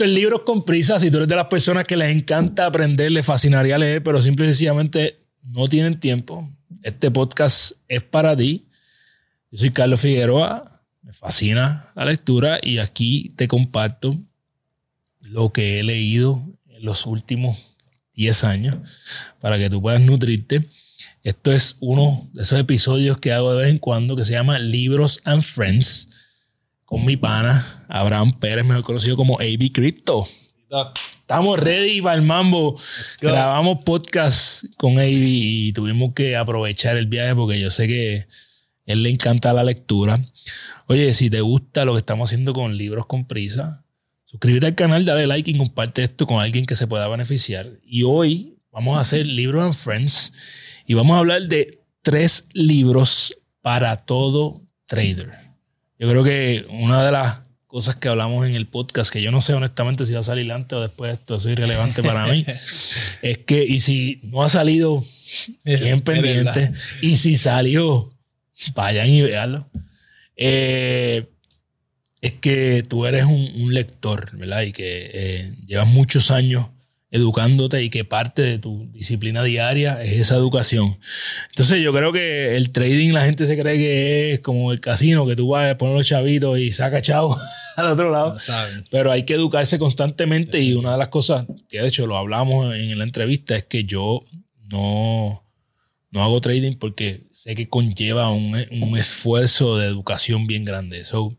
Es libros con prisa. Si tú eres de las personas que les encanta aprender, les fascinaría leer, pero simple y sencillamente no tienen tiempo, este podcast es para ti. Yo soy Carlos Figueroa, me fascina la lectura y aquí te comparto lo que he leído en los últimos 10 años para que tú puedas nutrirte. Esto es uno de esos episodios que hago de vez en cuando que se llama Libros and Friends con mi pana Abraham Pérez, mejor conocido como AB Crypto. Estamos ready para el mambo. Grabamos podcast con AB y tuvimos que aprovechar el viaje porque yo sé que él le encanta la lectura. Oye, si te gusta lo que estamos haciendo con Libros con Prisa, suscríbete al canal, dale like y comparte esto con alguien que se pueda beneficiar. Y hoy vamos a hacer Libros and Friends y vamos a hablar de tres libros para todo trader. Yo creo que una de las cosas que hablamos en el podcast, que yo no sé honestamente si va a salir antes o después, esto es irrelevante para mí, es que, y si no ha salido, bien pendiente, y si salió, vayan y veanlo. Eh, es que tú eres un, lector, ¿verdad? Y que eh, llevas muchos años educándote y que parte de tu disciplina diaria es esa educación. Entonces yo creo que el trading la gente se cree que es como el casino, que tú vas a poner los chavitos y saca chavo al otro lado. Pero hay que educarse constantemente y una de las cosas que de hecho lo hablamos en la entrevista es que yo no, no hago trading porque sé que conlleva un, un esfuerzo de educación bien grande. So,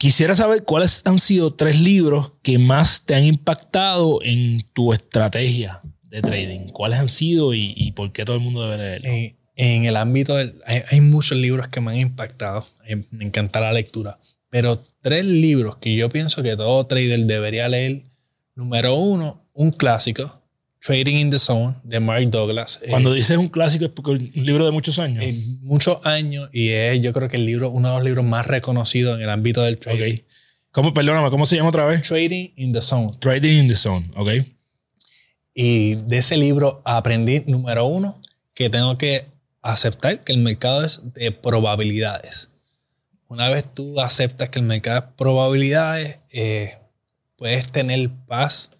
Quisiera saber cuáles han sido tres libros que más te han impactado en tu estrategia de trading. ¿Cuáles han sido y, por qué todo el mundo debe leerlos? En, el ámbito del... Hay, muchos libros que me han impactado. Eh, me encanta la lectura. Pero tres libros que yo pienso que todo trader debería leer. Número uno, un clásico Trading in the Zone de Mark Douglas. Eh, Cuando dices un clásico es porque es un libro de muchos años. Eh, muchos años y es yo creo que el libro, uno de los libros más reconocidos en el ámbito del trading. Okay. ¿Cómo, perdóname, cómo se llama otra vez? Trading in the Zone. Trading in the Zone, ok. Y de ese libro aprendí, número uno, que tengo que aceptar que el mercado es de probabilidades. Una vez tú aceptas que el mercado es probabilidades, eh, puedes tener paz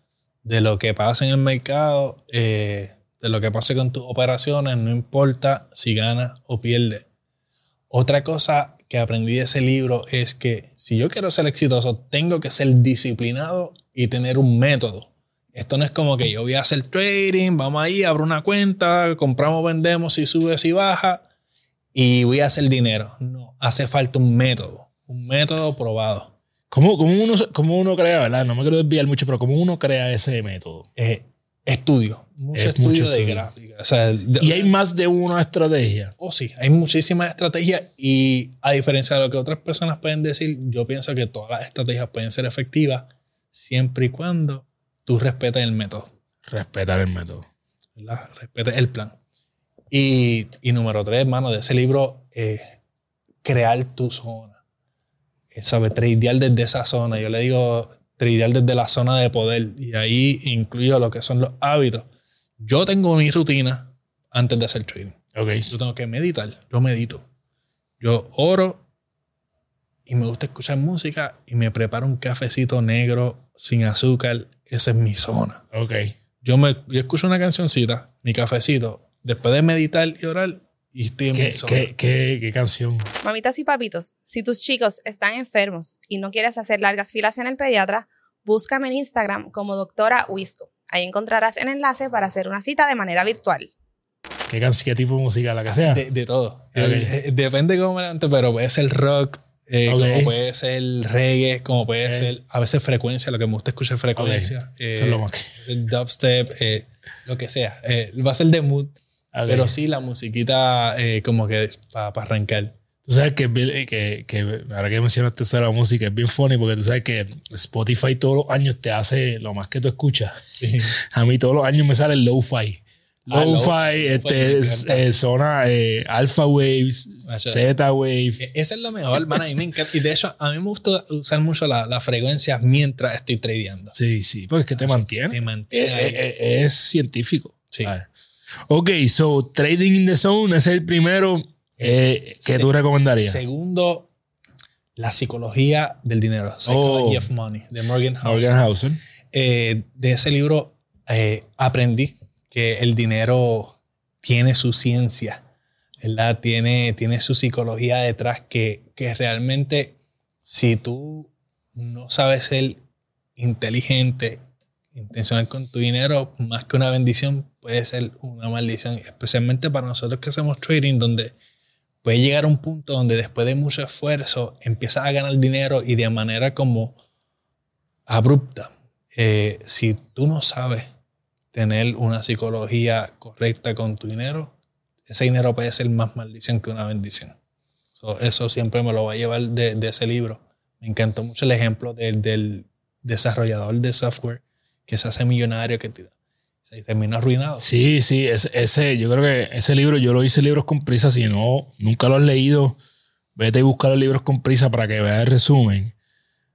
de lo que pasa en el mercado, eh, de lo que pase con tus operaciones, no importa si ganas o pierdes. Otra cosa que aprendí de ese libro es que si yo quiero ser exitoso, tengo que ser disciplinado y tener un método. Esto no es como que yo voy a hacer trading, vamos ahí, abro una cuenta, compramos, vendemos, si sube, si baja, y voy a hacer dinero. No, hace falta un método, un método probado. ¿Cómo, uno, cómo uno crea, verdad? No me quiero desviar mucho, pero ¿cómo uno crea ese método? Eh, estudio, mucho estudio de gráfica. y hay más de una estrategia. Oh, sí, hay muchísimas estrategias y a diferencia de lo que otras personas pueden decir, yo pienso que todas las estrategias pueden ser efectivas siempre y cuando tú respetes el método. Respetar el método. ¿verdad? Respetes el plan. Y, y número tres, hermano, de ese libro, es crear tu zona ¿sabes? Tradear desde esa zona. Yo le digo tradear desde la zona de poder y ahí incluyo lo que son los hábitos. Yo tengo mi rutina antes de hacer trading. Okay. Yo tengo que meditar, lo medito. Yo oro y me gusta escuchar música y me preparo un cafecito negro sin azúcar. Esa es mi zona. Okay. Yo, me, yo escucho una cancioncita, mi cafecito. Después de meditar y orar, y ¿Qué, qué, qué, canción? Mamitas y papitos, si tus chicos están enfermos y no quieres hacer largas filas en el pediatra, búscame en Instagram como doctora Wisco. Ahí encontrarás el enlace para hacer una cita de manera virtual. ¿Qué, qué tipo de música, la que sea? De, todo. Eh, eh, depende de cómo antes, pero puede ser rock, eh, como puede ser reggae, como puede ser a veces frecuencia, lo que me gusta escuchar frecuencia. Eso es lo más Dubstep, lo que sea. va a ser de mood. Pero sí, la musiquita eh, como que para arrancar. Tú sabes que, que, que ahora que mencionaste de la música es bien funny porque tú sabes que Spotify todos los años te hace lo más que tú escuchas. A mí todos los años me sale el lo-fi. Ah, lo-fi, este, eh, zona eh, alpha waves, z waves. E, esa es la mejor, hermana. Y, y de hecho, a mí me gusta usar mucho la, la frecuencia mientras estoy tradeando. Sí, sí, porque es que te mantiene. Te mantiene. Es, es, científico. Sí. Ok, so Trading in the Zone es el primero eh, que tú recomendarías. Segundo, La psicología del dinero, Psychology Oh. of Money, de Morgan Housel. Morgan Housel. Eh, de ese libro eh, aprendí que el dinero tiene su ciencia, ¿verdad? Tiene, tiene su psicología detrás que, que realmente si tú no sabes ser inteligente, intencional con tu dinero, más que una bendición, puede ser una maldición, especialmente para nosotros que hacemos trading, donde puede llegar a un punto donde después de mucho esfuerzo empiezas a ganar dinero y de manera como abrupta. Eh, si tú no sabes tener una psicología correcta con tu dinero, ese dinero puede ser más maldición que una bendición. So, eso siempre me lo va a llevar de, ese libro. Me encantó mucho el ejemplo del, desarrollador de software que se hace millonario que te- se termina arruinado. Sí, sí, ese, ese- yo creo que ese libro, yo lo hice libros con prisa. Si no, nunca lo has leído, vete y busca los libros con prisa para que veas el resumen.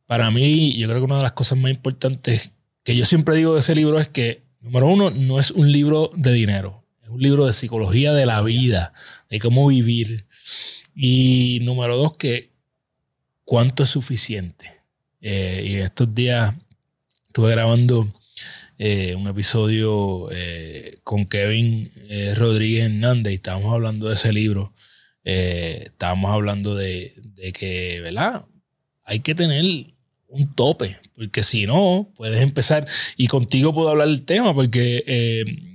Para mí, yo creo que una de las cosas más importantes que yo siempre digo de ese libro es que, número uno, no es un libro de dinero, es un libro de psicología de la vida, de cómo vivir. Y número dos, que cuánto es suficiente. Eh, y estos días estuve grabando eh, un episodio eh, con Kevin eh, Rodríguez Hernández y estábamos hablando de ese libro. Estábamos hablando de, que, ¿verdad? Hay que tener un tope, porque si no, puedes empezar. Y contigo puedo hablar del tema, porque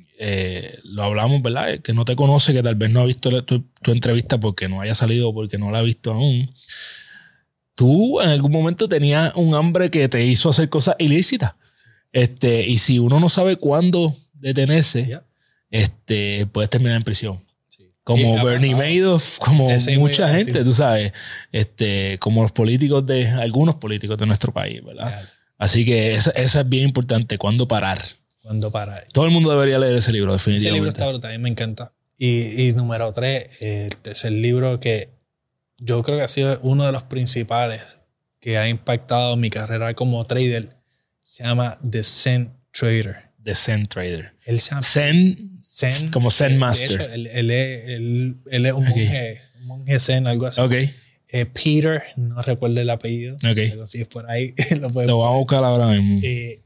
lo hablamos, ¿verdad? Que no te conoce, que tal vez no ha visto tu entrevista porque no haya salido, porque no la ha visto aún. Tú en algún momento tenías un hambre que te hizo hacer cosas ilícitas. Este, y si uno no sabe cuándo detenerse, este, puedes terminar en prisión. Sí. Como Bernie. Madoff, como Ese mucha gente, tú sabes, este, como los políticos de, algunos políticos de nuestro país, ¿verdad? Real. Así que esa, esa es bien importante, cuándo parar. Cuando parar. Todo el mundo debería leer ese libro, Ese libro definitivamente. está brutal, a mí me encanta. Y, y número tres, el tercer libro que yo creo que ha sido uno de los principales que ha impactado mi carrera como trader, se llama The Zen Trader. The Zen Trader. Él se llama Zen, Zen. como Zen de Master. hecho, él, él es, él- él es un, Ok. monje, un monje zen, algo así. ok, Eh, Peter, no recuerdo el apellido. ok. Pero si es por ahí, lo Lo vamos a buscar ahora mismo. eh,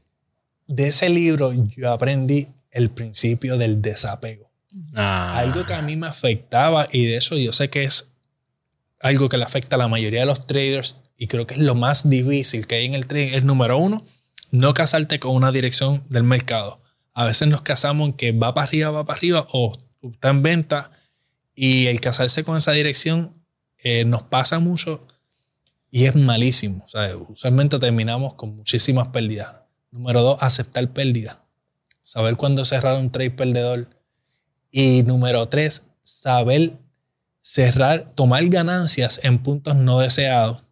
de ese libro yo aprendí el principio del desapego. Ah, Algo que a mí me afectaba y de eso yo sé que es algo que le afecta a la mayoría de los traders y creo que es lo más difícil que hay en el trading. Es número uno, no casarte con una dirección del mercado. A veces nos casamos en que va para arriba, va para arriba o está en venta y el casarse con esa dirección eh, nos pasa mucho y es malísimo. Sea, usualmente terminamos con muchísimas pérdidas. Número dos, aceptar pérdidas. Saber cuándo cerrar un trade perdedor. Y número tres, saber cerrar, tomar ganancias en puntos no deseados.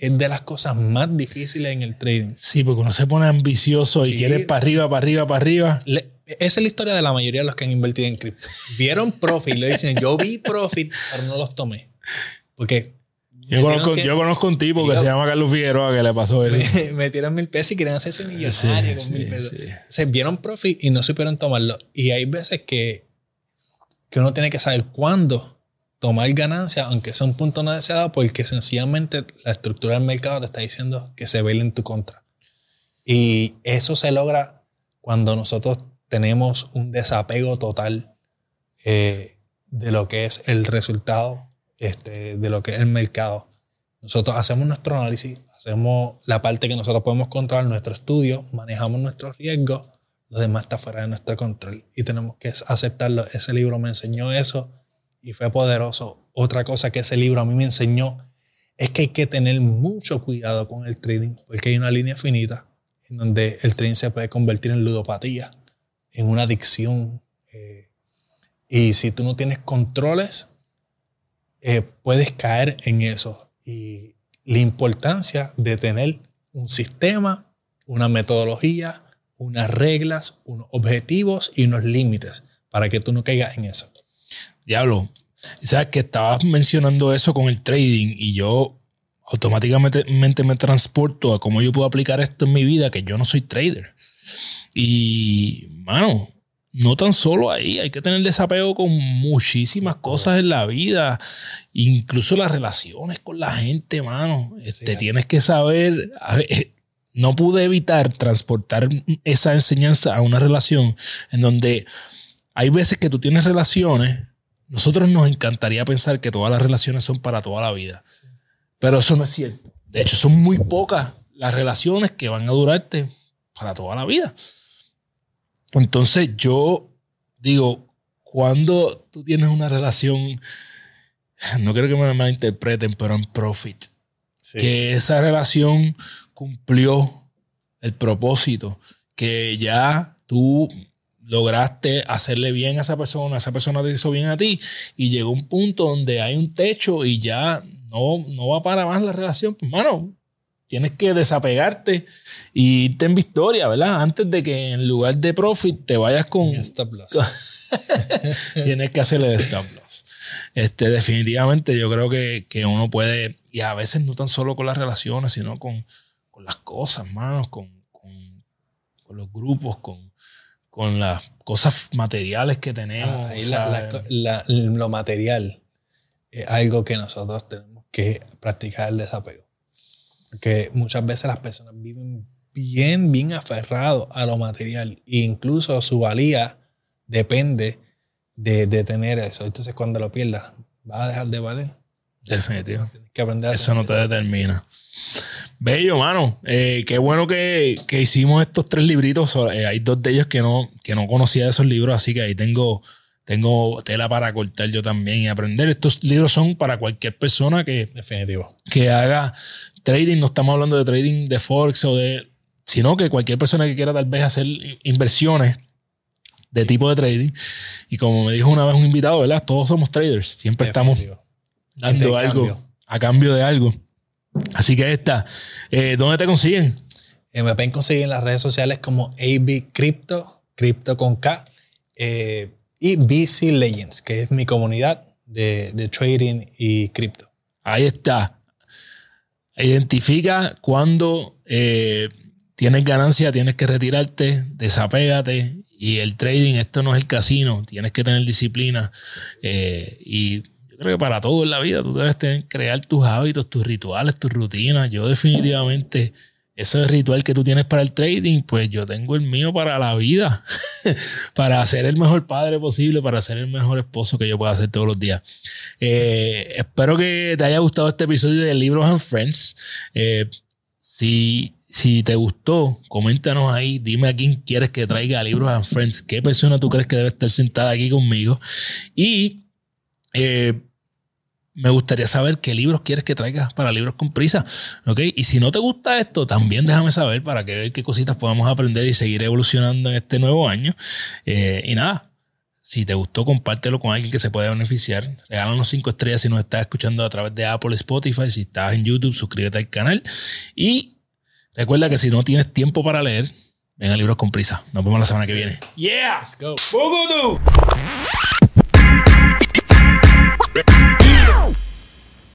Es de las cosas más difíciles en el trading. Sí, porque uno se pone ambicioso y quiere para arriba, para arriba, para arriba. Le- esa es la historia de la mayoría de los que han invertido en cripto. Vieron profit, le dicen, yo vi profit, pero no los tomé. Porque Yo conozco, cien- yo conozco un tipo que Yo- se llama Carlos Figueroa que le pasó eso. me- metieron mil pesos y querían hacerse millonarios con Sí, mil pesos. se vieron profit y no supieron tomarlo. Y hay veces que, que uno tiene que saber cuándo tomar ganancia, aunque sea un punto no deseado, porque sencillamente la estructura del mercado te está diciendo que se vele en tu contra. Y eso se logra cuando nosotros tenemos un desapego total eh, de lo que es el resultado, este, de lo que es el mercado. Nosotros hacemos nuestro análisis, hacemos la parte que nosotros podemos controlar, nuestro estudio, manejamos nuestros riesgos, lo demás está fuera de nuestro control y tenemos que aceptarlo. Ese libro me enseñó eso y fue poderoso. Otra cosa que ese libro a mí me enseñó es que hay que tener mucho cuidado con el trading porque hay una línea finita en donde el trading se puede convertir en ludopatía, en una adicción. eh, y si tú no tienes controles, eh, puedes caer en eso. Y la importancia de tener un sistema, una metodología, unas reglas, unos objetivos y unos límites para que tú no caigas en eso. Diablo, sabes que estabas mencionando eso con el trading y yo automáticamente mente me transporto a cómo yo puedo aplicar esto en mi vida, que yo no soy trader. Y, mano, no tan solo ahí, hay que tener desapego con muchísimas cosas en la vida, incluso las relaciones con la gente, mano. Este, tienes que saber, no pude evitar transportar esa enseñanza a una relación en donde hay veces que tú tienes relaciones, nosotros nos encantaría pensar que todas las relaciones son para toda la vida, pero eso no es cierto. De hecho, son muy pocas las relaciones que van a durarte para toda la vida. Entonces yo digo, cuando tú tienes una relación, no quiero que me malinterpreten, pero en profit, que esa relación cumplió el propósito, que ya tú lograste hacerle bien a esa persona, esa persona te hizo bien a ti y llegó un punto donde hay un techo y ya no, no va para más la relación, pues mano, tienes que desapegarte y irte en victoria, ¿verdad? Antes de que en lugar de profit te vayas con... Stop loss. tienes que hacerle stop loss. Este, definitivamente yo creo que, uno puede, y a veces no tan solo con las relaciones, sino con, las cosas, manos, con, los grupos, con, con las cosas materiales que tenemos. lo material es algo que nosotros tenemos que practicar el desapego. Porque muchas veces las personas viven bien, bien aferrados a lo material. E incluso su valía depende de, tener eso. Entonces, cuando lo pierdas, va a dejar de valer. Definitivo. que aprender Eso no te determina. Bello, mano. Eh, qué bueno que, hicimos estos tres libritos. Eh, hay dos de ellos que no, que no conocía de esos libros, así que ahí tengo, tengo tela para cortar yo también y aprender. Estos libros son para cualquier persona que, Definitivo. que haga trading, no estamos hablando de trading de Forex o de, sino que cualquier persona que quiera tal vez hacer inversiones de tipo de trading. Y como me dijo una vez un invitado, ¿verdad? Todos somos traders, siempre estamos dando algo a cambio de algo. Así que esta, eh, ¿dónde te consiguen? Eh, me pueden conseguir en las redes sociales como AB Crypto, Crypto con K, eh, y BC Legends, que es mi comunidad de, de trading y cripto. Ahí está. Identifica cuando eh, tienes ganancia, tienes que retirarte, desapégate. Y el trading, esto no es el casino, tienes que tener disciplina. Y creo que para todo en la vida tú debes tener, crear tus hábitos, tus rituales, tus rutinas. Yo definitivamente ese ritual que tú tienes para el trading, pues yo tengo el mío para la vida, para ser el mejor padre posible, para ser el mejor esposo que yo pueda hacer todos los días. Eh, espero que te haya gustado este episodio de Libros and Friends. Eh, si, si te gustó, coméntanos ahí, dime a quién quieres que traiga Libros and Friends, qué persona tú crees que debe estar sentada aquí conmigo. Y eh, me gustaría saber qué libros quieres que traigas para libros con prisa. ¿ok? Y si no te gusta esto, también déjame saber para que ver qué cositas podamos aprender y seguir evolucionando en este nuevo año. Eh, y nada, si te gustó, compártelo con alguien que se pueda beneficiar. Regálanos cinco estrellas si nos estás escuchando a través de Apple, Spotify. Si estás en YouTube, suscríbete al canal. Y recuerda que si no tienes tiempo para leer, ven a Libros con Prisa. Nos vemos la semana que viene. Yeah. Let's go. Yeah.